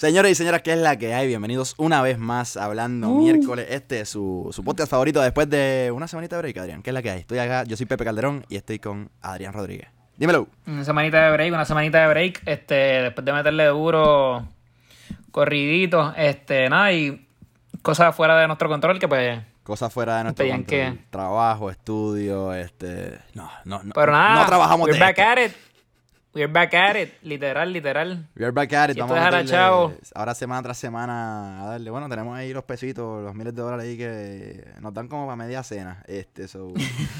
Señores y señoras, ¿qué es la que hay? Bienvenidos una vez más Hablando Miércoles. Este es su, su podcast favorito después de una semanita de break, Adrián. ¿Qué es la que hay? Estoy acá, yo soy Pepe Calderón y estoy con Adrián Rodríguez. Dímelo. Una semanita de break, una semanita de break, este, después de meterle duro, corridito, este, nada, y cosas fuera de nuestro control que pues... Cosas fuera de nuestro Pedían control. que- Trabajo, estudio, este... No, no, no. Pero nada, No trabajamos we're de back esto. at it. We're back at it, literal, literal. We're back at it. Si Vamos a meterle agachado. ahora semana tras semana a darle. Bueno, tenemos ahí los pesitos, los miles de dólares ahí que nos dan como para media cena. Este, so...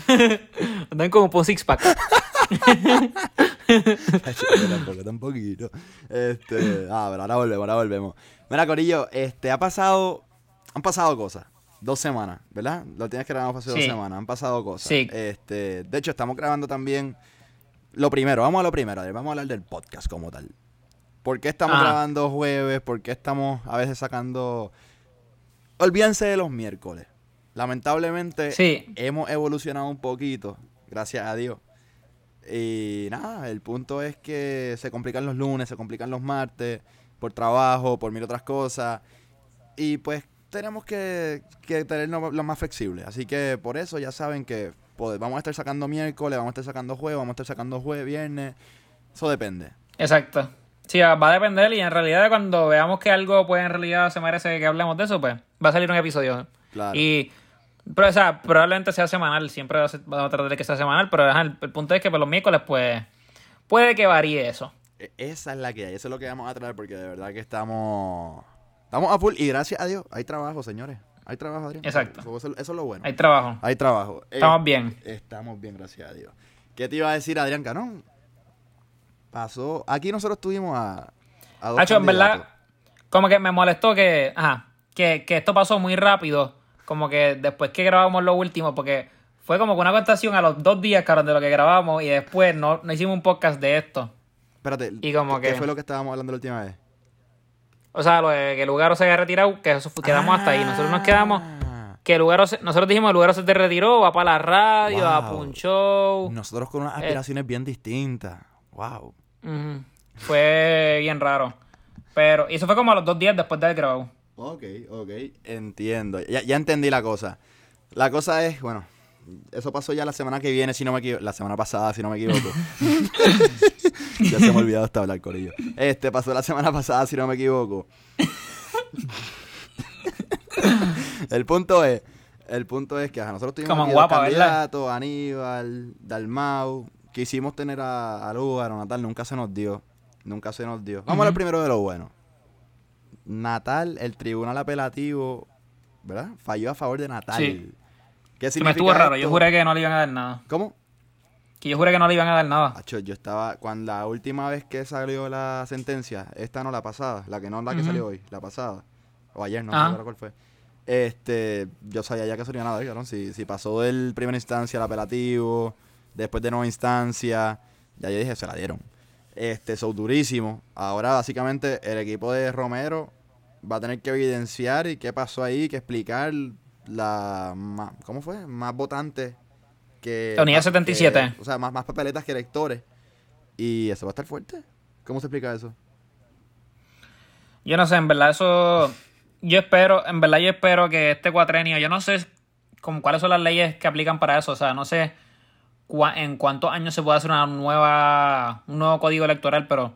Andan como por six pack. tampoco, tampoco. Este, ah, pero ahora volvemos, ahora volvemos. Mira, Corillo, este, ha pasado, han pasado cosas. Dos semanas, ¿verdad? Lo tienes que grabar hace dos Sí. semanas, han pasado cosas. Sí. Este, de hecho, estamos grabando también lo primero, vamos a lo primero, a ver, vamos a hablar del podcast como tal. ¿Por qué estamos Ajá. grabando jueves? ¿Por qué estamos a veces sacando... Olvídense de los miércoles. Lamentablemente Sí. hemos evolucionado un poquito, gracias a Dios. Y nada, el punto es que se complican los lunes, se complican los martes, por trabajo, por mil otras cosas. Y pues tenemos que, que lo más flexible. Así que por eso ya saben que pues, vamos a estar sacando miércoles, vamos a estar sacando jueves, vamos a estar sacando jueves, viernes. Eso depende. Exacto. Sí, va a depender y en realidad cuando veamos que algo pues en realidad se merece que hablemos de eso, pues va a salir un episodio. Claro. Y pero, o sea, probablemente sea semanal, siempre vamos a tratar de que sea semanal, pero el, el punto es que por los miércoles pues puede que varíe eso. E- Esa es la que hay, eso es lo que vamos a traer porque de verdad que estamos estamos a full y gracias a Dios hay trabajo, señores. Hay trabajo, Adrián. Exacto. Eso, es lo bueno. Hay trabajo. Hay trabajo. Eh, Estamos bien. Estamos bien, gracias a Dios. ¿Qué te iba a decir, Adrián Canón? Pasó. Aquí nosotros tuvimos a. a dos Hacho, en verdad, como que me molestó que, ajá, que, que esto pasó muy rápido, como que después que grabamos lo último, porque fue como que una contestación a los dos días, cabrón, de lo que grabamos y después no, no hicimos un podcast de esto. Espérate. y como ¿qué que- fue lo que estábamos hablando la última vez? O sea, lo de que Lugaro se haya retirado, que eso quedamos hasta ahí. Nosotros nos quedamos Ah. que Lugaro se- nosotros dijimos Lugaro se te retiró, va para la radio, a Wow. un show. Nosotros con Eh. unas aspiraciones bien distintas. Wow. Fue bien raro. Pero, y eso fue como a los dos días después de haber grabado. Ok, ok. Entiendo. Ya, ya entendí la cosa. La cosa es, bueno, eso pasó ya la semana que viene, si no me equivoco. La semana pasada, si no me equivoco. ya se me ha olvidado hasta hablar, Corillo. Este pasó la semana pasada, si no me equivoco. el punto es, el punto es que ajá, nosotros tuvimos Como aquí guapa, dos Aníbal, Dalmau. Quisimos tener a, a Lugar, a Natal, nunca se nos dio. Nunca se nos dio. Vamos a hablar primero de lo bueno. Natal, el tribunal apelativo, ¿verdad? Falló a favor de Natal. Sí. ¿Qué Se me significa estuvo raro, esto? yo juré que no le iban a dar nada. ¿Cómo? Que yo juré que no le iban a dar nada. Acho, yo estaba, cuando la última vez que salió la sentencia, esta no la pasada, la que no la que salió hoy, la pasada, o ayer, no Ajá. sé ahora cuál fue. Este, yo sabía ya que sería nada, cabrón. Si, si pasó del primera instancia al apelativo, después de nueva instancia, ya yo dije, se la dieron. Este, son durísimo. Ahora, básicamente, el equipo de Romero va a tener que evidenciar y qué pasó ahí, que explicar la, ma- ¿cómo fue? Más votantes que... La unidad que- 77. o sea, más, más papeletas que electores. Y eso va a estar fuerte. ¿Cómo se explica eso? Yo no sé, en verdad eso... Yo espero, en verdad yo espero que este cuatrenio, yo no sé como cuáles son las leyes que aplican para eso, o sea, no sé cua- en cuántos años se puede hacer una nueva, un nuevo código electoral, pero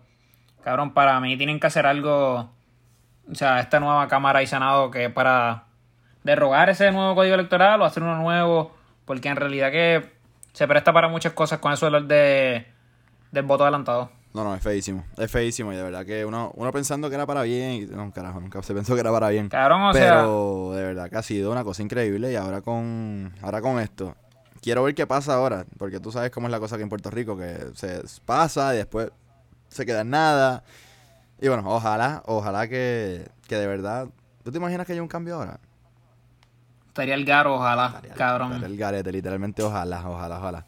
cabrón, para mí tienen que hacer algo, o sea, esta nueva Cámara y Senado que para derrogar ese nuevo código electoral o hacer uno nuevo, porque en realidad que se presta para muchas cosas con eso de, de del voto adelantado. No, no, es feísimo. Es feísimo y de verdad que uno, uno pensando que era para bien. Y, no, carajo, nunca se pensó que era para bien. Cabrón, o sea, Pero de verdad que ha sido una cosa increíble y ahora con, ahora con esto. Quiero ver qué pasa ahora, porque tú sabes cómo es la cosa aquí en Puerto Rico, que se pasa y después se queda en nada. Y bueno, ojalá, ojalá que, que de verdad... ¿Tú te imaginas que haya un cambio ahora? Estaría el garo, ojalá, Estaría- cabrón. estaría el garete, literalmente, ojalá, ojalá, ojalá.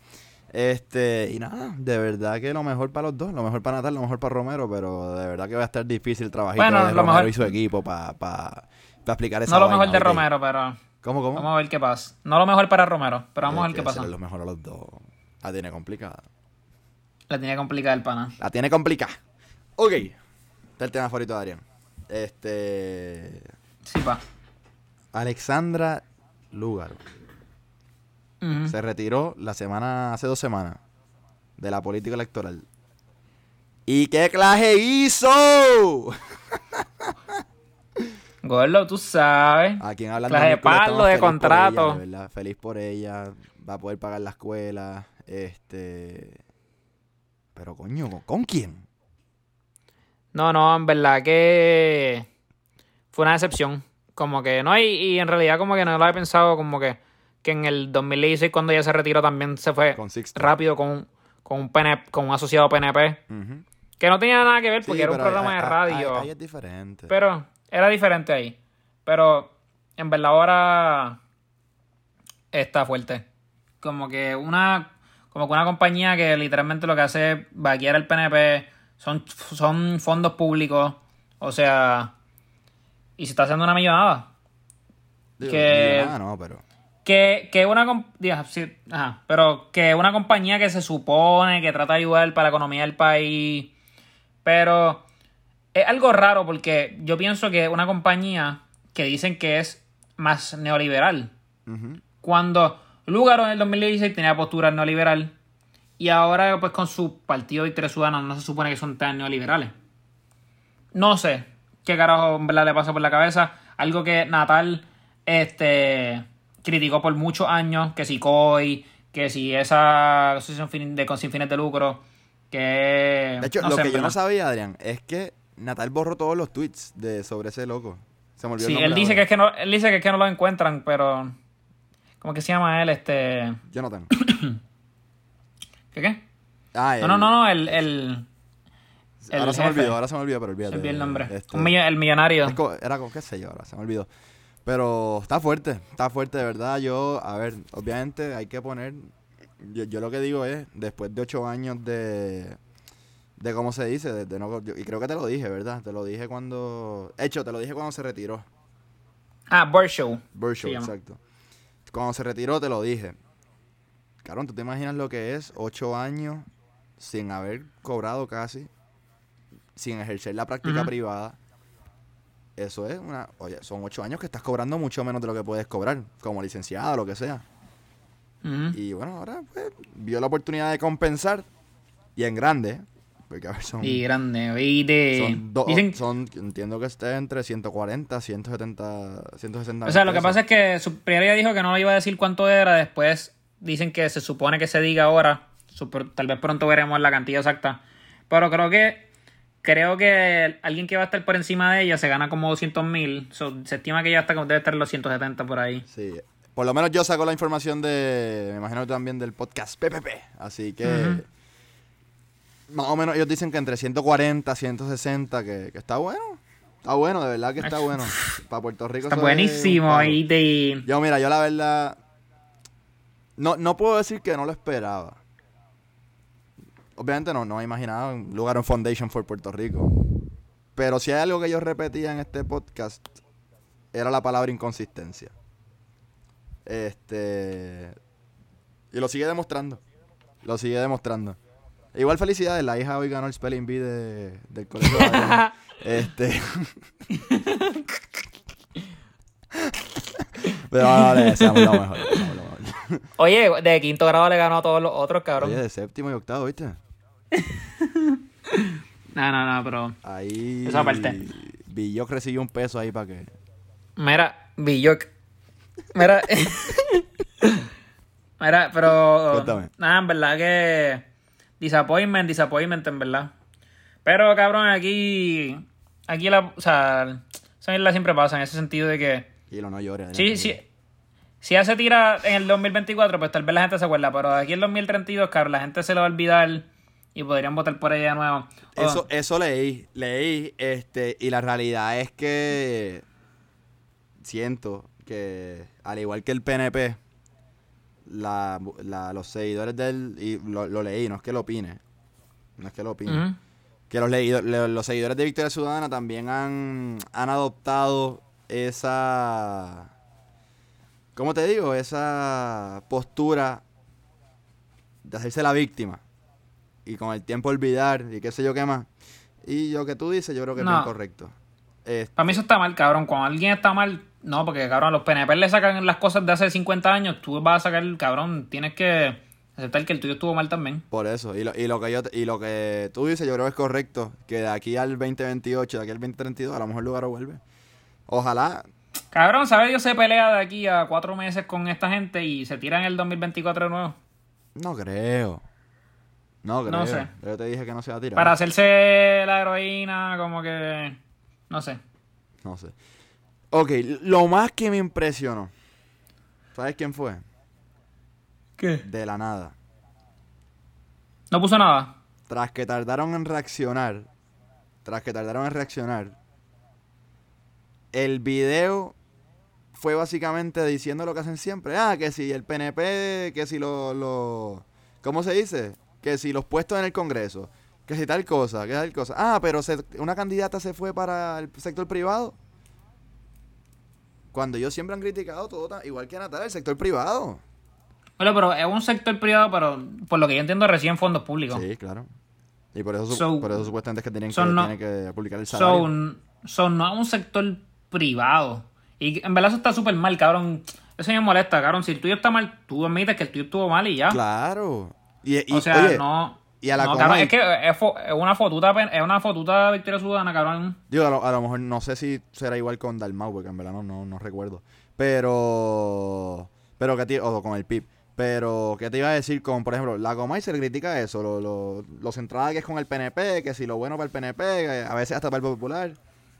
Este, y nada, de verdad que lo mejor para los dos, lo mejor para Natal, lo mejor para Romero, pero de verdad que va a estar difícil el trabajito Bueno, de lo Romero mejor- y su equipo para pa, pa explicar esa No lo vaina, mejor de. Romero, pero ¿Cómo, cómo? vamos a ver qué pasa. No lo mejor para Romero, pero vamos a ver qué pasa. lo mejor a los dos. La tiene complicada. La tenía complicada el pana. La tiene complicada. Ok. Este es el tema favorito de Adrián. Este. Sí, pa. Alexandra Ujú. se retiró la semana, hace dos semanas, de la política electoral. ¿Y qué clase hizo? Gordo, tú sabes. A quien hablando Clase de palo, de contrato. ella, verdad, feliz por ella. Va a poder pagar la escuela. Este. Pero coño, ¿con- ¿con quién? No, no, en verdad que fue una decepción. Como que no, y, y en realidad como que no lo había pensado, como que, que en el 2016 cuando ella se retiró también se fue Con rápido con, un- con un PNP, con un asociado PNP, que no tenía nada que ver Sí, porque era un programa de radio. Ahí, ahí es diferente. Pero era diferente ahí. Pero en verdad ahora está fuerte. Como que una como que una compañía que literalmente lo que hace es vaquear el PNP son, son fondos públicos. O sea, y se está haciendo una millonada. Digo, que- millonada no, pero. Que, que una diga, sí, ajá, pero que una compañía que se supone que trata de ayudar para la economía del país. Pero es algo raro porque yo pienso que una compañía que dicen que es más neoliberal. Ujú. Cuando Lugaro en el 2016 tenía postura neoliberal. Y ahora, pues con su partido Victoria Ciudadana, no se supone que son tan neoliberales. No sé qué carajo en verdad le pasa por la cabeza. Algo que Natal este, criticó por muchos años, que si COI, que si esa asociación de, con sin fines de lucro, que... De hecho, no lo sé, que yo no sabía, Adrián, es que Natal borró todos los tweets de, sobre ese loco. Se me olvidó el Sí, nombre él dice, que es que no, él dice que es que no lo encuentran, pero... ¿Cómo que se llama él? Este... Jonathan. ¿Qué qué? Ah, No, no, no, no, el... el el ahora se me olvidó, ahora se me olvidó, pero olvídate. el nombre. Este, millo- el millonario. era con qué sé yo ahora, se me olvidó. Pero está fuerte, está fuerte, de verdad. Yo, a ver, obviamente hay que poner. Yo, yo lo que digo es, después de ocho años de. De cómo se dice, de, de no, yo- y creo que te lo dije, ¿verdad? Te lo dije cuando. Hecho, te lo dije cuando se retiró. Ah, Se llama. exacto. Cuando se retiró te lo dije. Cabrón, ¿tú te imaginas lo que es ocho años sin haber cobrado casi? Sin ejercer la práctica privada. Eso es una... Oye, son ocho años que estás cobrando mucho menos de lo que puedes cobrar, como licenciado, lo que sea. Y bueno, ahora pues, vio la oportunidad de compensar. Y en grande, porque a ver, son... Y grande. Y de... son, do- dicen, son- entiendo que esté entre 140, 170, 160 o sea, lo que pasa es que su primero ella dijo que no iba a decir cuánto era. Después dicen que se supone que se diga ahora. Tal vez pronto veremos la cantidad exacta. Pero creo que... Creo que alguien que va a estar por encima de ella se gana como 200 mil. se estima que ella está, debe estar en los 170 por ahí. Sí, por lo menos yo saco la información de, me imagino también del podcast PPP, así que más o menos ellos dicen que entre 140, 160, que, que está bueno, está bueno, de verdad que está bueno. Para Puerto Rico Está un buenísimo. Y de... Yo mira, yo la verdad, no, no puedo decir que no lo esperaba. Obviamente no, no me imaginaba un lugar en Foundation for Puerto Rico. Pero si hay algo que yo repetía en este podcast, era la palabra inconsistencia. Este. Y lo sigue demostrando. Lo sigue demostrando. Igual felicidades, la hija hoy ganó el Spelling Bee de, del colegio. de este. Pero mejor. le deseamos lo mejor. Oye, de quinto grado le ganó a todos los otros, cabrón. Oye, de séptimo y octavo, ¿viste? No, no, no, pero... Ahí. Esa parte. Billoc recibió un peso ahí para que. Mira, Billoc. Mira. Mira, pero. Cuéntame. Nada, en verdad que. Disappointment, disappointment, en verdad. Pero, cabrón, aquí. Aquí la. O sea. Esa mierda siempre pasa en ese sentido de que. Y lo no llore. Sí, sí. Si ya se tira en el 2024, pues tal vez la gente se acuerda. Pero aquí en el 2032, cabrón, la gente se lo va a olvidar. Y podrían votar por ella de nuevo. Oh, Eso, eso leí, leí, este, y la realidad es que siento que, al igual que el PNP, la, la- los seguidores de él, y lo, lo leí, no es que lo opine, no es que lo opine, que los, leído- le- los seguidores de Victoria Ciudadana también han, han adoptado esa, ¿cómo te digo? Esa postura de hacerse la víctima y con el tiempo olvidar y qué sé yo qué más. Y lo que tú dices, yo creo que es bien correcto. Este, Para mí eso está mal, cabrón. Cuando alguien está mal, no, porque cabrón, los PNP le sacan las cosas de hace 50 años, tú vas a sacar, cabrón, tienes que aceptar que el tuyo estuvo mal también. Por eso, y lo, y lo que yo y lo que tú dices, yo creo que es correcto, que de aquí al 2028, de aquí al 2032, a lo mejor el lugar vuelve. Ojalá, Cabrón, ¿sabes? Dios se pelea de aquí a cuatro meses con esta gente y se tira en el 2024 de nuevo. no creo. No creo. No sé. Yo te dije que no se va a tirar. Para hacerse la heroína, como que. No sé. No sé. Ok, lo más que me impresionó. ¿Sabes quién fue? ¿Qué? De la nada. No puso nada. Tras que tardaron en reaccionar. Tras que tardaron en reaccionar. El video fue básicamente diciendo lo que hacen siempre. Ah, que si el PNP, que si los... Lo, ¿Cómo se dice? Que si los puestos en el Congreso. Que si tal cosa, que tal cosa. Ah, pero se- una candidata se fue para el sector privado. Cuando ellos siempre han criticado todo, igual que Natal, el sector privado. Bueno, pero es un sector privado, pero por lo que yo entiendo, reciben fondos públicos. Sí, claro. Y por eso, So- por eso supuestamente es que tienen, que, so no- tienen que publicar el salario. Son, son no es un sector privado. Y en verdad eso está súper mal, cabrón. Eso me molesta, cabrón. Si el tuyo está mal, tú admites que el tuyo estuvo mal y ya. Claro. Y, y- o sea, oye, no. y a la no, cabrón, es que es, una fotuta, es una fotuta Victoria Ciudadana, cabrón. digo, a lo, a lo mejor no sé si será igual con Dalmau, porque en verdad no, no, no recuerdo. Pero. Pero que te, o con el PIB. Pero, ¿qué te iba a decir con, por ejemplo, la Comay se le critica eso, lo, lo, lo centrada que es con el PNP, que si lo bueno para el PNP, a veces hasta para el Popular.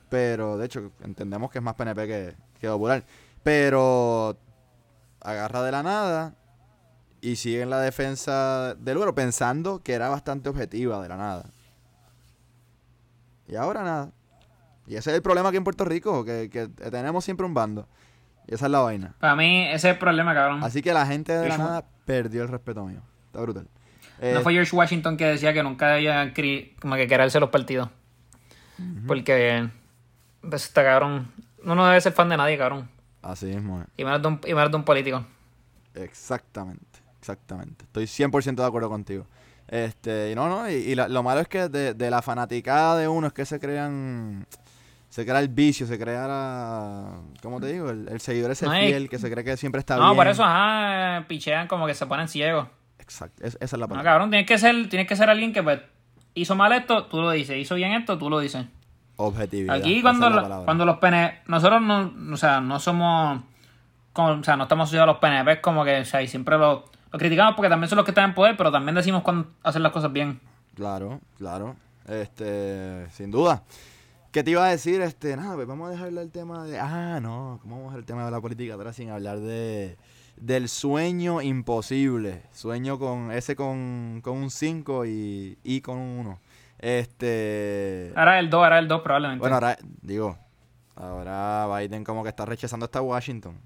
Pero, de hecho, entendemos que es más PNP que, que Popular. Pero, agarra de la nada y sigue en la defensa del Uro, pensando que era bastante objetiva de la nada. Y ahora nada. Y ese es el problema aquí en Puerto Rico, que, que tenemos siempre un bando. Y esa es la vaina. Para mí, ese es el problema, cabrón. Así que la gente de la nada perdió el respeto mío. Está brutal. Eh, No fue George Washington que decía que nunca debía cri- como que quererse los partidos. Porque pues, está cabrón. Uno no debe ser fan de nadie, cabrón. Así mismo es. Y menos de un, y menos de un político. Exactamente, exactamente. Estoy 100% de acuerdo contigo. Este, y no, no, y, y la- lo malo es que de, de la fanaticada de uno es que se crean, se crea el vicio, se crea la, ¿cómo te digo? El, el seguidor ese No, y- fiel que se cree que siempre está No, bien. por eso, ajá, pichean como que se ponen ciegos. Exacto, es- esa es la No, palabra. cabrón, tienes que ser, tienes que ser alguien que pues hizo mal esto, tú lo dices. Hizo bien esto, tú lo dices. Objetividad. Aquí cuando, es la cuando los PNP, nosotros no, o sea, no somos, como- o sea, no estamos asociados a los PNP, como que, o sea, y siempre lo, lo criticamos porque también son los que están en poder, pero también decimos cuando hacen las cosas bien. Claro, claro. Este, sin duda. ¿Qué te iba a decir? Este, nada, pues vamos a dejarle el tema de. Ah, no, ¿cómo vamos a dejar el tema de la política atrás sin hablar de del sueño imposible? Sueño con ese con, con un 5 y, y con un 1. Este. Ahora el 2, ahora el 2 probablemente. Bueno, ahora, digo, ahora Biden como que está rechazando hasta Washington.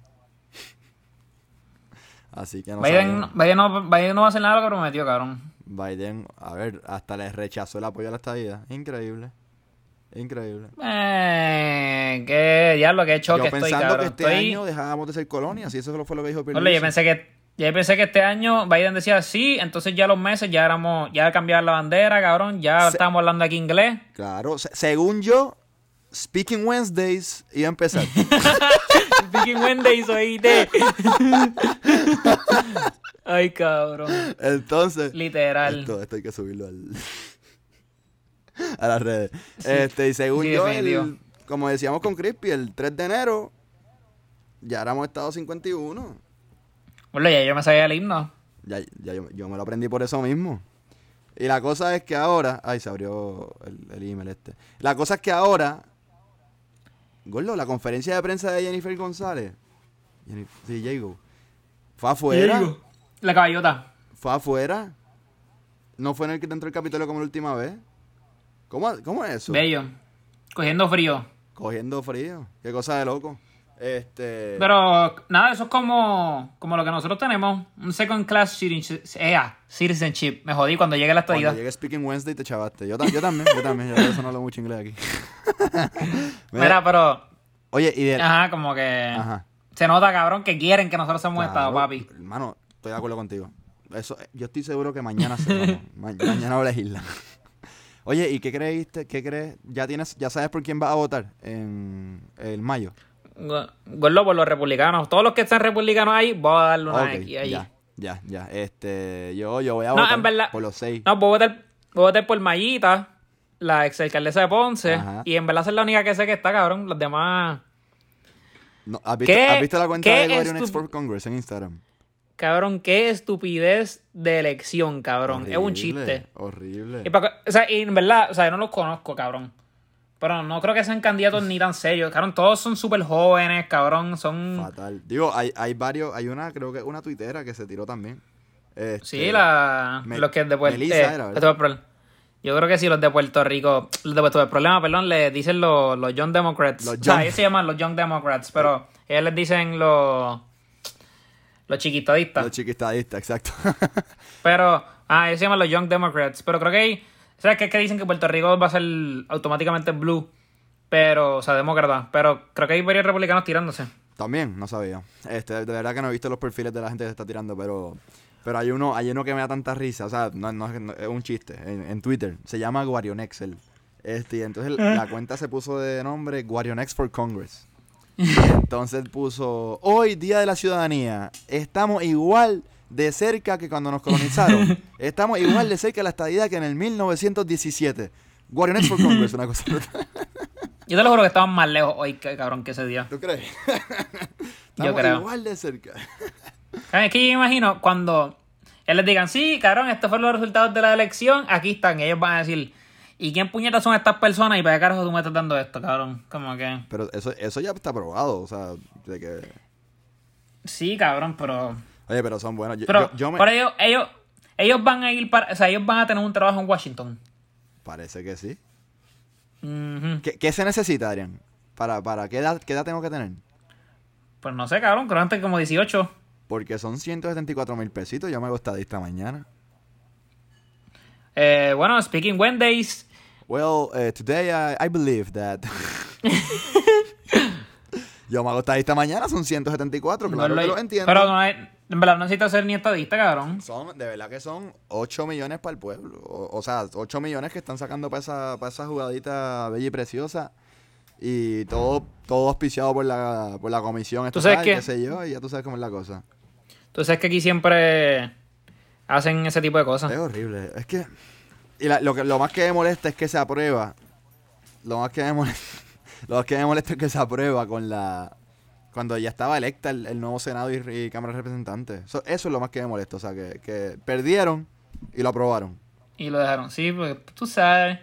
Así que no Biden. Biden no, Biden no va a hacer nada de lo que prometió, cabrón. Biden, a ver, hasta le rechazó el apoyo a la estadía. Increíble. Increíble. Eh, qué diablo, qué choque Yo estoy, pensando cabrón. que este Estoy- año dejábamos de ser colonia, si eso fue lo que dijo Ole, Pierluisi. yo pensé que yo pensé que este año Biden decía sí, entonces ya los meses ya éramos, ya cambiar la bandera, cabrón, ya Se- estábamos hablando aquí inglés. Claro, se- según yo, Speaking Wednesdays iba a empezar. Speaking Wednesdays, oíste. Ay, cabrón. Entonces, Literal. esto, esto hay que subirlo al, a las redes. Este, y según Sí, yo, el- como decíamos con Crispy, el 3 de enero ya éramos estado 51. Bueno, ya yo me sabía el himno. Ya, ya yo, yo me lo aprendí por eso mismo. Y la cosa es que ahora. Ay, se abrió el, el email este. La cosa es que ahora. Gordo, la conferencia de prensa de Jennifer González. Jennifer, sí, Jago. Fue afuera. La caballota. Fue afuera. No fue en el que entró el Capitolio como la última vez. ¿Cómo, cómo es eso? Bello. Cogiendo frío. Cogiendo frío. Qué cosa de loco. Este. Pero nada, eso es como, como lo que nosotros tenemos. Un second class citizenship. Me jodí cuando llegue la cuando estadía. llegue Speaking Wednesday te chavaste. Yo, yo también, yo también. Yo por eso no hablo mucho inglés aquí. Mira, Mira, pero. Oye, y de. Ajá, como que. Ajá. Se nota, cabrón, que quieren que nosotros seamos estado, Claro, papi. Hermano, estoy de acuerdo contigo. Eso, yo estoy seguro que mañana se. Ma- mañana legislar. Oye, ¿y qué creíste? ¿Qué crees? ¿Ya tienes, ya sabes por quién vas a votar en el mayo? Gordo por los republicanos. Todos los que están republicanos ahí, voy a darle una X ahí. Ya, ya, ya. Este, yo, yo voy a No, votar en verdad- por los seis. No, voy a votar, voy a votar por Mayita, la ex alcaldesa de Ponce. Ajá. Y en verdad es la única que sé que está, cabrón. Los demás. No, ¿has, visto, ¿Qué- has visto la cuenta de Guardian for Congress en Instagram? Cabrón, qué estupidez de elección, cabrón. es un chiste. Horrible. Y, o sea, y en verdad, o sea, yo no los conozco, cabrón. Pero no creo que sean candidatos ni tan serios. Cabrón, todos son súper jóvenes, cabrón. Son. Fatal. Digo, hay, hay varios, hay una, creo que una tuitera que se tiró también. Este, Sí, la, Me- los que de Puerto Melissa eh, era, Yo creo que sí, los de Puerto Rico. Los de Puerto problema, perdón, le dicen los, los Young Democrats. Los o sea, young- ellos se llaman los Young Democrats, pero ellos les dicen los. Los chiquitadistas. Los chiquistadistas, exacto. Pero, ah, ellos se llaman los Young Democrats. Pero creo que hay. ¿Sabes qué? Que dicen que Puerto Rico va a ser automáticamente blue. Pero, o sea, demócrata. Pero creo que hay varios republicanos tirándose. También, no sabía. Este, de verdad que no he visto los perfiles de la gente que se está tirando, pero pero hay uno, hay uno que me da tanta risa, o sea, no, no es- no- es un chiste, en, en Twitter, se llama Guarionexel. Este, y entonces la cuenta se puso de nombre Guarionex for Congress. Y entonces puso, hoy, Día de la Ciudadanía, estamos igual de cerca que cuando nos colonizaron. Estamos igual de cerca de la estadidad que en el 1917. Guarionex for Congress, una cosa. Yo te lo juro que estaban más lejos hoy, cabrón, que ese día. ¿Tú crees? Yo Estamos creo. igual de cerca. Es que yo me imagino cuando ellos les digan, sí, cabrón, estos fueron los resultados de la elección, aquí están. Y ellos van a decir, ¿y quién puñetas son estas personas? Y para qué carajo tú me estás dando esto, cabrón. Como que. Pero eso, eso ya está probado, o sea, de que... Sí, cabrón, pero. Oye, pero son buenos. Yo, Pero, yo- yo me... pero ellos, ellos, ellos van a ir para. O sea, ellos van a tener un trabajo en Washington. Parece que sí. Ujú. ¿Qué, qué se necesita, Adrián? Para, para ¿qué, edad, ¿Qué edad tengo que tener? Pues no sé, cabrón, creo antes como 18. Porque son 174 mil pesitos. Yo me hago estadista mañana. Eh, bueno, speaking Wednesdays. Well, eh, today I, I believe that... yo me hago estadista mañana, son 174, claro no que lo- entiendo. Pero no hay- en verdad no necesito ser ni estadista, cabrón. Son, de verdad que son 8 millones para el pueblo. O, o sea, 8 millones que están sacando para esa, para esa jugadita bella y preciosa. Y todo, todo auspiciado por la, por la comisión ¿Tú sabes qué? qué sé yo, y ya tú sabes cómo es la cosa. Tú sabes que aquí siempre hacen ese tipo de cosas. Es horrible. Es que. Y la- lo, que, lo más que me molesta es que se aprueba. Lo más que me molesta. Lo que me molesta es que se aprueba con la. Cuando ya estaba electa el, el nuevo Senado y, y Cámara de Representantes. Eso, eso es lo más que me molesta. O sea, que, que perdieron y lo aprobaron. Y lo dejaron. Sí, porque tú sabes.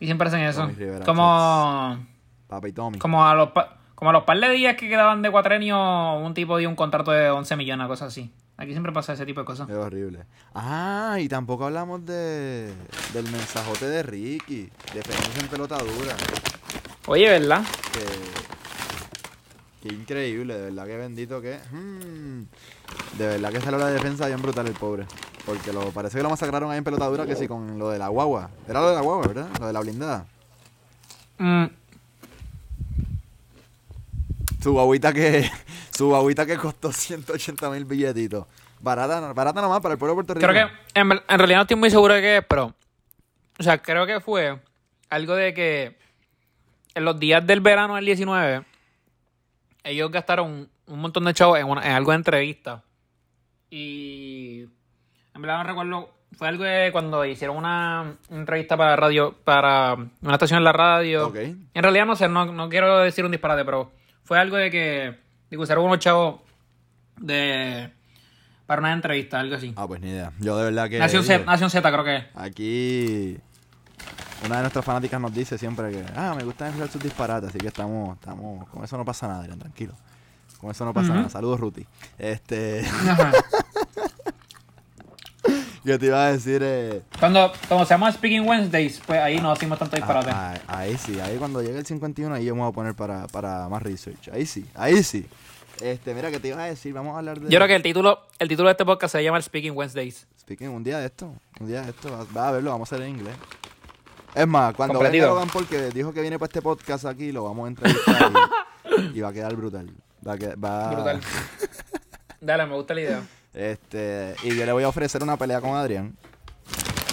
Y siempre hacen eso. Rivera, Como, Papa y Tommy. como a los pa- como a los par de días que quedaban de cuatrenio, un tipo dio un contrato de 11 millones, cosas así. Aquí siempre pasa ese tipo de cosas. Es horrible. Ah, y tampoco hablamos de del mensajote de Ricky. Defensa en pelota dura. Oye, ¿verdad? Que, que increíble, de verdad que bendito que. mm, de verdad que salió la defensa bien brutal el pobre. Porque lo, parece que lo masacraron ahí en pelota dura que sí con lo de la guagua. Era lo de la guagua, ¿verdad? Lo de la blindada. Mm, Su guaguita que. Su guaguita que costó 180 mil billetitos. Barata, barata nomás para el pueblo de Puerto Rico. creo que, en, en realidad no estoy muy seguro de qué es, pero. O sea, creo que fue algo de que en los días del verano del 19, ellos gastaron un montón de chavos en, una- en algo de entrevista. Y. En verdad no recuerdo. Fue algo de cuando hicieron una entrevista para radio, para una estación en la radio. Ok. En realidad no sé, no, no quiero decir un disparate, pero fue algo de que digo, usaron unos chavos de para una entrevista, algo así. Ah, pues ni idea. Yo de verdad que. Nación Z, Nación Z creo que es. Aquí una de nuestras fanáticas nos dice siempre que, ah, me gusta escuchar sus disparates, así que estamos, estamos, con eso no pasa nada, Adrián, tranquilo. Con eso no pasa nada. Saludos, Ruti. Este, yo te iba a decir, eh, Cuando, cuando se llama Speaking Wednesdays, pues ahí no hacemos tanto disparate. ah, ah, ahí sí, ahí cuando llegue el 51, ahí yo me voy a poner para, para más research. Ahí sí, ahí sí. Este, mira, que te iba a decir, vamos a hablar de... Yo creo que el título, el título de este podcast se llama Speaking Wednesdays. Speaking, un día de esto, un día de esto, vas a verlo, vamos a hacer en inglés. Es más, cuando venga Logan Paul, que dijo que viene para este podcast aquí, lo vamos a entrevistar y, y va a quedar brutal. Va a quedar- va- Brutal. Dale, me gusta la idea. Este, y yo le voy a ofrecer una pelea con Adrián.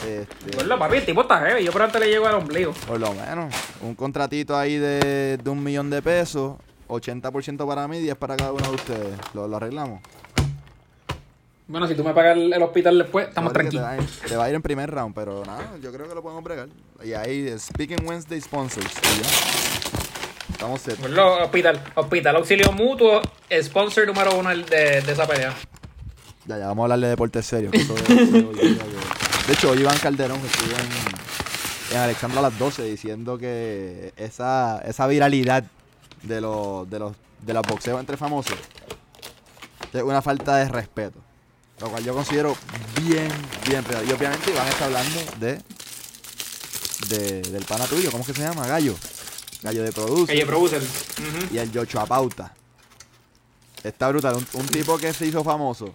Este, Pues lo, papi, el tipo está heavy. Yo por antes le llego al ombligo. por lo menos, un contratito ahí de, de un millón de pesos, 80% para mí, 10 para cada uno de ustedes. ¿Lo, lo arreglamos? Bueno, si tú me pagas el, el hospital después, estamos tranquilos. Te va, a ir, te va a ir en primer round, pero nada, yo creo que lo podemos bregar. Y ahí, Speaking Wednesday Sponsors. y ya. Estamos set. Pues lo, hospital, hospital, auxilio mutuo, sponsor número uno de, de esa pelea. Ya, ya, vamos a hablar de deportes serios. de hecho, hoy Iván Calderón estuvo en, en Alexandra a las 12 diciendo que esa, esa viralidad de los, de los de los boxeos entre famosos es una falta de respeto. Lo cual yo considero bien, bien real. Y obviamente Iván está hablando de, de del pana tuyo, ¿cómo es que se llama? Gallo. Gallo de Produce Calle Producer. Y el Yocho Pauta. Está brutal. Un, un tipo que se hizo famoso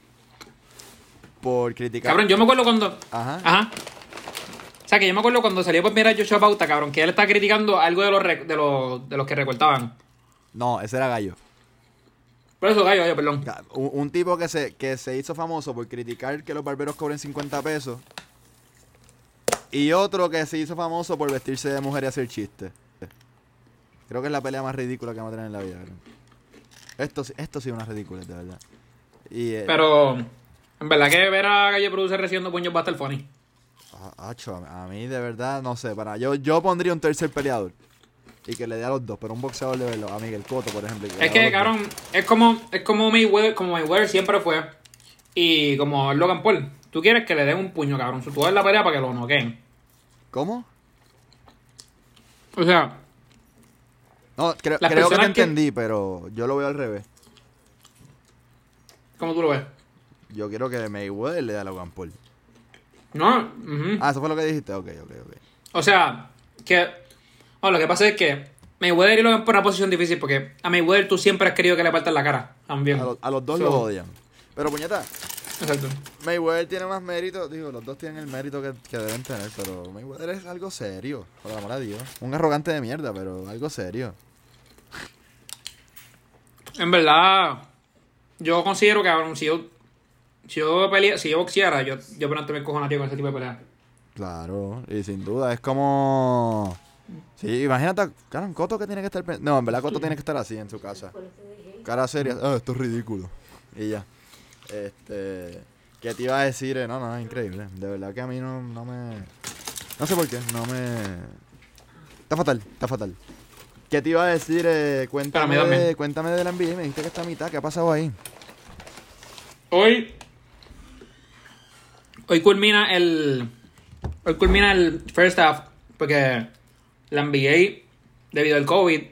por criticar. Cabrón, yo me acuerdo cuando. Ajá. Ajá. O sea, que yo me acuerdo cuando salió por mirar Joshua Pauta, cabrón, que él estaba criticando algo de los, de los, de los que recortaban. No, ese era Gallo. Por eso, gallo, gallo, perdón. Un, un tipo que se, que se hizo famoso por criticar que los barberos cobren 50 pesos. Y otro que se hizo famoso por vestirse de mujer y hacer chistes. Creo que es la pelea más ridícula que vamos a tener en la vida. Esto, sí- esto sí es una ridícula, de verdad. Y, eh, Pero, en verdad que ver a Calle Producer recibiendo puños va a estar funny. Ah, acho, a a mí de verdad, no sé, para yo, yo pondría un tercer peleador y que le dé a los dos, pero un boxeador de verlo, a Miguel Cotto, por ejemplo. Es que, dos. cabrón, es como, es como Mayweather, como Mayweather siempre fue. Y como Logan Paul. Tú quieres que le den un puño, cabrón. Tú ves la pelea para que lo noqueen. ¿Cómo? O sea, No, creo, creo que te que- entendí, pero yo lo veo al revés. como tú lo ves. Yo quiero que Mayweather le dé a Logan Paul. No, ujú. Ah, eso fue lo que dijiste. Ok, ok, ok. O sea, que. Bueno, lo que pasa es que Mayweather y Logan por una posición difícil porque a Mayweather tú siempre has querido que le partan la cara. También. A, los- a los dos So, lo odian. Pero puñeta, Exacto. Mayweather tiene más mérito. Digo, los dos tienen el mérito que, que deben tener, pero Mayweather es algo serio. Por amor a Dios. Un arrogante de mierda, pero algo serio. En verdad, yo considero que cabrón, si yo. Si yo pelea, si yo boxeara, yo, yo pronto me encojonaría con ese tipo de pelea. Claro, y sin duda, es como... Sí, imagínate, claro, Coto que tiene que estar... No, en verdad Coto tiene que estar así en su casa. Cara seria, ah, esto es ridículo. Y ya. Este... ¿Qué te iba a decir? Eh, No, no, es increíble. De verdad que a mí no, no me... No sé por qué, no me... Está fatal, está fatal. ¿Qué te iba a decir? Eh, cuéntame, de, cuéntame de la NBA. Me dijiste que está a mitad. ¿Qué ha pasado ahí? Hoy. Hoy culmina el. Hoy culmina el first half. Porque la NBA, debido al COVID,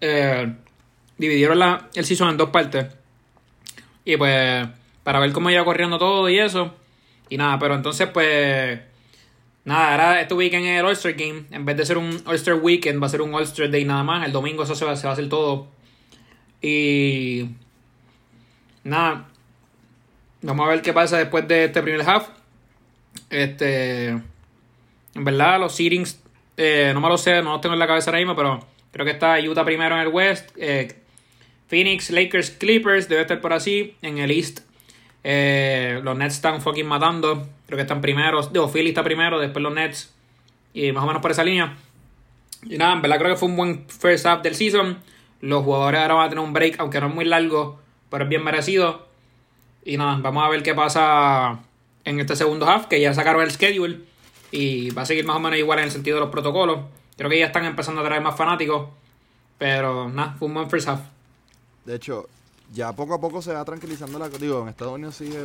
eh, dividieron la, el season en dos partes. Y pues. Para ver cómo iba corriendo todo y eso. Y nada, pero entonces pues. Nada, ahora este weekend es el All-Star Game. En vez de ser un All-Star Weekend, va a ser un All-Star Day nada más. El domingo eso se va, se va a hacer todo. Y. Nada, Vamos a ver qué pasa después de este primer half. Este. En verdad, los seedings. Eh, no me lo sé, no los tengo en la cabeza ahora mismo, pero creo que está Utah primero en el West. eh, Phoenix, Lakers, Clippers, debe estar por así. En el East, eh, los Nets están fucking matando. Creo que están primeros. Digo, Philly está primero, después los Nets. Y más o menos por esa línea. Y nada, en verdad creo que fue un buen first half del season. Los jugadores ahora van a tener un break, aunque no es muy largo, pero es bien merecido. Y nada, vamos a ver qué pasa en este segundo half, que ya sacaron el schedule. Y va a seguir más o menos igual en el sentido de los protocolos. Creo que ya están empezando a traer más fanáticos. Pero nada, fue un buen first half. De hecho, ya poco a poco se va tranquilizando la... Digo, en Estados Unidos sigue...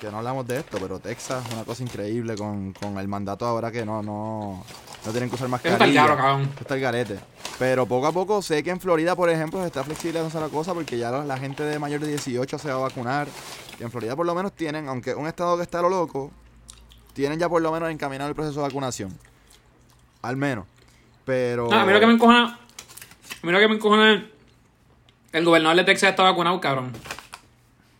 Que no hablamos de esto, pero Texas, una cosa increíble con, con el mandato ahora que no, no, no tienen que usar Eso está el cabro, cabrón. Está el garete. Pero poco a poco sé que en Florida, por ejemplo, se está flexibilizando la cosa porque ya la, la gente de mayor de 18 se va a vacunar. Y en Florida por lo menos tienen, aunque un estado que está a lo loco, tienen ya por lo menos encaminado el proceso de vacunación. Al menos. Pero... Ah, a mí lo que me encojona. A mí lo que me encojona es. El gobernador de Texas está vacunado, cabrón.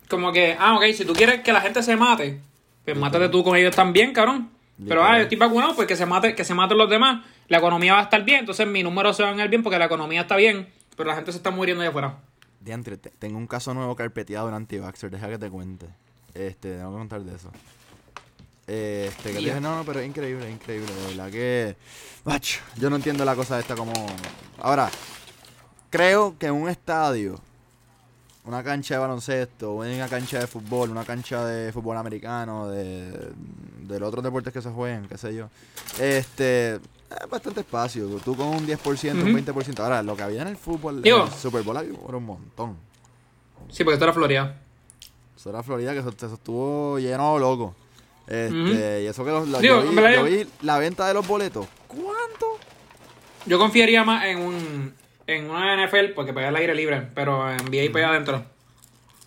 Como que, ah, ok, si tú quieres que la gente se mate, pues mátate tú con ellos también, cabrón. Pero, ah, yo estoy vacunado, pues que se, mate, que se maten los demás. La economía va a estar bien, entonces mi número se va a ir bien porque la economía está bien, pero la gente se está muriendo allá afuera. Diantre, te- tengo un caso nuevo carpeteado en Antivaxxer, deja que te cuente. Este, tengo que contar de eso. Este, que dije, no, no, pero es increíble, es increíble, de verdad que... Macho, yo no entiendo la cosa esta como... Ahora, creo que en un estadio, una cancha de baloncesto, una cancha de fútbol, una cancha de fútbol americano, de, de los otros deportes que se jueguen, qué sé yo, este... Es bastante espacio, tú con un 10%, un Ujú. 20%. Ahora, lo que había en el fútbol, en el Super Bowl, había un montón. Sí, porque esto era Florida. Eso era Florida, que eso estuvo lleno loco. Este. Y eso que los, los- Digo, yo, vi, yo la venta de los boletos. ¿Cuánto? Yo confiaría más en un en una NFL porque pega el aire libre, pero en NBA pega adentro.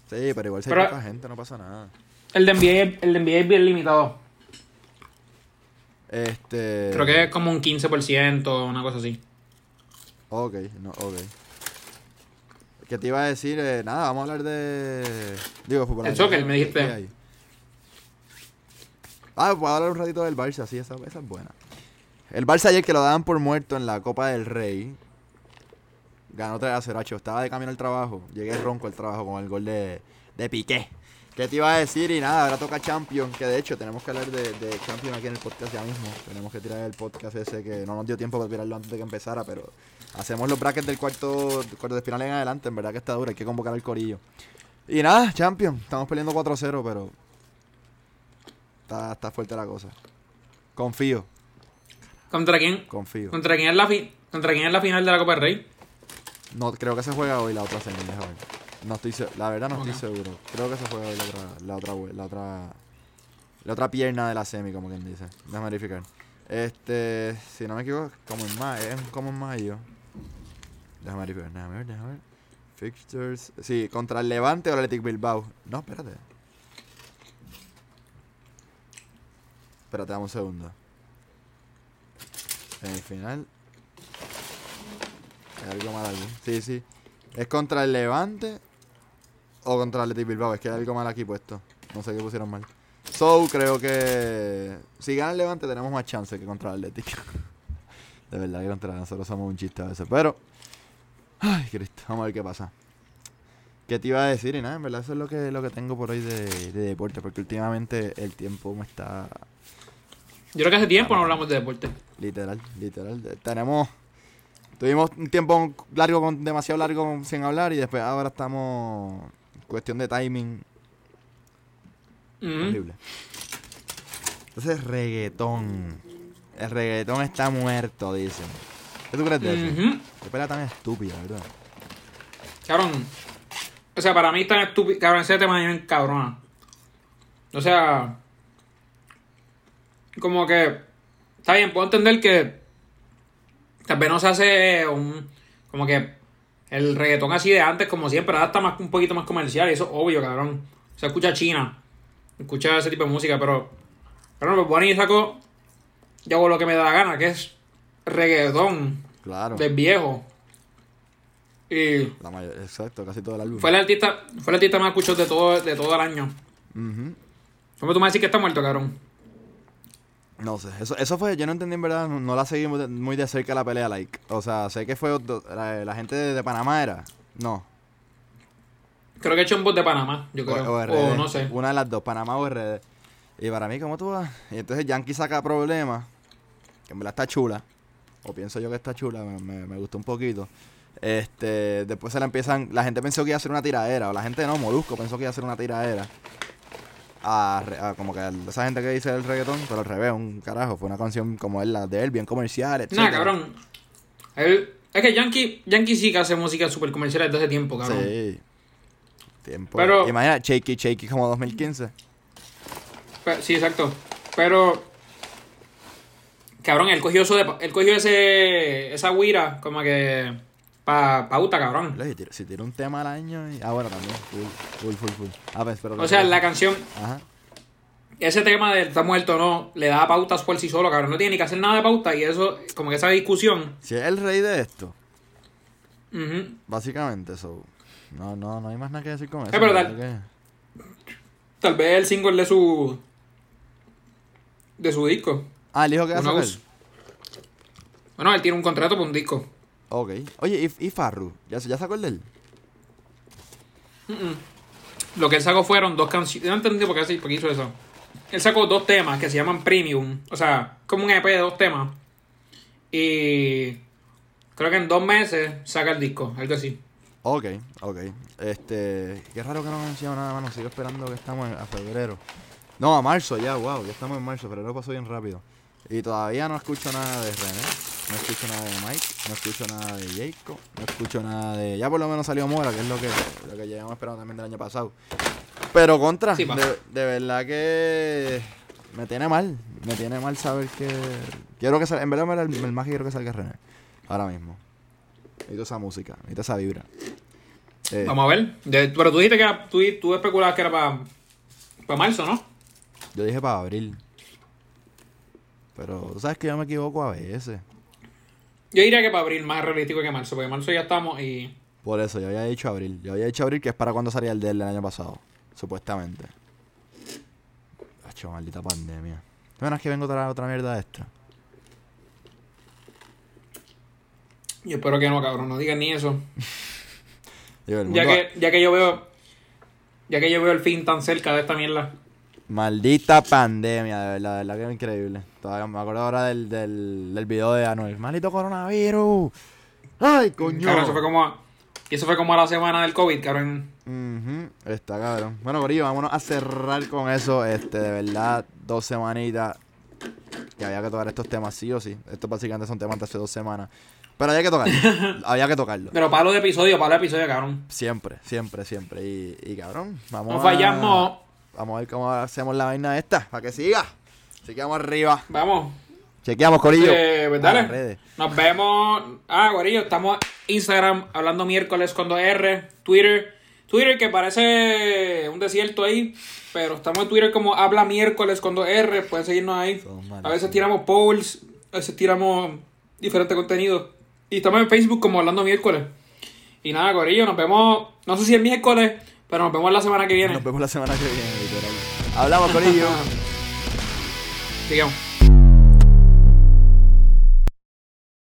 Sí, pero igual si hay Pero- poca gente, no pasa nada. El de NBA, el de NBA es bien limitado. Este. Creo que es como un 15%, una cosa así. Ok, no, ok. ¿Qué te iba a decir? Eh, nada, vamos a hablar de. Digo, fútbol. El soccer, me dijiste. Ah, puedo hablar un ratito del Barça, sí, esa, es buena. El Barça ayer que lo daban por muerto en la Copa del Rey. Ganó 3 a 0. Hacho, Estaba de camino al trabajo. Llegué ronco al trabajo con el gol de, Piqué. ¿Qué te iba a decir? Y nada, ahora toca Champion. Que de hecho tenemos que hablar de, de Champion aquí en el podcast ya mismo. Tenemos que tirar el podcast ese que no nos dio tiempo para tirarlo antes de que empezara. Pero hacemos los brackets del cuarto, cuarto de final en adelante. En verdad que está duro. Hay que convocar al corillo. Y nada, Champion. Estamos peleando 4-0, pero. Está, está fuerte la cosa. Confío, ¿Contra quién? confío. ¿Contra quién es la fi- ¿Contra quién es la final de la Copa del Rey? No, creo que se juega hoy la otra semi, déjame ver. No estoy la verdad no estoy seguro. Creo que se juega hoy la otra, la otra, la otra, la otra pierna de la semi, como quien dice. Déjame verificar. Este, si no me equivoco, como en mayo, es como en mayo. Déjame verificar, déjame ver, déjame ver. Fixtures, sí, contra el Levante o el Athletic Bilbao. No, espérate. Espérate, dame un segundo. Semifinal. Hay algo mal aquí. Sí, sí. ¿Es contra el Levante o contra el Athletic Bilbao? Es que hay algo mal aquí puesto. No sé qué pusieron mal. So, creo que si gana el Levante tenemos más chance que contra el Athletic. De verdad que contra nosotros somos un chiste a veces. Pero, ay, Cristo, vamos a ver qué pasa. ¿Qué te iba a decir? Y nada, en verdad eso es lo que, lo que tengo por hoy de, de deporte. Porque últimamente el tiempo me está Yo creo que hace tiempo no hablamos de deporte. Literal, literal. Tenemos. Tuvimos un tiempo largo, con, demasiado largo sin hablar y después ahora estamos. Cuestión de timing. Ujú. Horrible. Entonces, reggaetón. El reggaetón está muerto, dicen. ¿Qué tú crees de eso? Ujú. Qué pelea tan estúpida, ¿verdad? Cabrón. O sea, para mí es tan estúpido. Cabrón, ese tema es cabrona. O sea. Como que. Está bien, puedo entender que. Tal vez no se hace un. Como que. El reggaetón así de antes, como siempre, ahora está más, un poquito más comercial. Y eso es obvio, cabrón. Se escucha China. Escucha ese tipo de música, pero. Pero no, Bunny sacó. Yo hago lo que me da la gana, que es reggaetón Claro. del viejo. Y. La mayor- exacto, casi todo el álbum. Fue el artista, fue el artista más escuchado de todo, de todo el año. Ujú. ¿Cómo tú me decís que está muerto, cabrón? No sé, eso, eso fue, yo no entendí en verdad, no, no la seguí muy de, muy de cerca la pelea, like. O sea, sé que fue otro- la, la gente de, de Panamá era. No. Creo que he hecho un bot de Panamá, yo creo. O, O, o RD. no sé. Una de las dos, Panamá o RD. Y para mí, ¿cómo tú vas? Y entonces Yankee saca problemas, que en verdad está chula. O pienso yo que está chula, me, me- me gustó un poquito. Este, después se la empiezan, la gente pensó que iba a ser una tiradera, o la gente no, Molusco pensó que iba a ser una tiradera. A, a como que a esa gente que dice el reggaetón, pero al revés, un carajo, fue una canción como él, la de él, bien comercial, etc. Nada, cabrón. Es que Yankee, Yankee sí que hace música super comercial desde hace tiempo, cabrón. Sí. Tiempo. Pero- Imagina, Shaky Shaky como 2015. Pe- Sí, exacto. Pero. Cabrón, él cogió eso de. Él cogió ese. esa guira como que. Pa, pauta, cabrón. Si tira un tema al año y... Ah, bueno, también. Full, full, full, full. Ah, pues, pero... O sea, la canción. Ajá. Ese tema de está muerto o no, le da pautas por sí solo, cabrón. No tiene ni que hacer nada de pauta y eso, como que esa discusión. Si es el rey de esto, ujú, básicamente, eso... No, no, no hay más nada que decir con eso. Eh, pero ¿verdad dale. que- Tal vez el single de su. de su disco. Ah, el hijo que voz. Bueno, él tiene un contrato por un disco. Ok. Oye, ¿y, y Farru? ¿Ya, ¿Ya sacó el de él? Lo que él sacó fueron dos canciones. No entendí por qué, así- por qué hizo eso. él sacó dos temas que se llaman Premium. O sea, como un EP de dos temas. Y creo que en dos meses saca el disco, algo así. Ok, ok. Este, qué raro que no me mencionado nada, mano. Sigo esperando que estamos a febrero. No, a marzo ya, wow, ya estamos en marzo. Febrero pasó bien rápido. Y todavía no escucho nada de René, no escucho nada de Mike, no escucho nada de Jacob, no escucho nada de. Ya por lo menos salió Mora, que es lo que, lo que llevamos esperando también del año pasado. Pero contra, Sí, pa. de, de verdad que me tiene mal, me tiene mal saber que. Quiero que salga, en verdad, el, el más que quiero que salga René, ahora mismo. Necesito esa música, necesito esa vibra. Eh, Vamos a ver. De- pero tú dijiste que era, tú, tú especulabas que era para marzo, ¿no? Yo dije para abril. Pero tú sabes que yo me equivoco a veces. Yo diría que para abril más realístico que marzo, porque marzo ya estamos y. Por eso, yo había dicho abril. Yo había dicho abril que es para cuando salía el del del año pasado. Supuestamente. Hacho, maldita pandemia. ¿No verás que vengo otra, otra mierda extra? Yo espero que no, cabrón, no digan ni eso. Digo, el Ya que, ya que yo veo. Ya que yo veo el fin tan cerca de esta mierda. Maldita pandemia, de verdad, de verdad que es increíble. Todavía me acuerdo ahora del, del, del video de Anuel. Maldito coronavirus. Ay, coño. Cabrón, eso fue como. eso fue como a la semana del COVID, cabrón. Ujú, Está cabrón. Bueno, Corillo, vámonos a cerrar con eso. Este, de verdad, dos semanitas que había que tocar estos temas sí o sí. Estos básicamente son temas de hace dos semanas. Pero había que tocarlo. había que tocarlo. Pero palo de episodio, palo de episodio, cabrón. Siempre, siempre, siempre. Y, y cabrón, vamos No a... fallamos. Vamos a ver cómo hacemos la vaina esta, para que siga. Chequeamos arriba. Vamos. Chequeamos, Corillo. Eh, pues dale. redes. Nos vemos. Ah, Gorillo, estamos en Instagram hablando miércoles con 2R. Twitter. Twitter que parece un desierto ahí. Pero estamos en Twitter como habla miércoles con 2R. Pueden seguirnos ahí. A veces tiramos polls. A veces tiramos diferente contenido. Y estamos en Facebook como hablando miércoles. Y nada, Gorillo, nos vemos. No sé si el miércoles. Pero nos vemos la semana que viene. Nos vemos la semana que viene, literal. Hablamos, Corillo. Obrigado.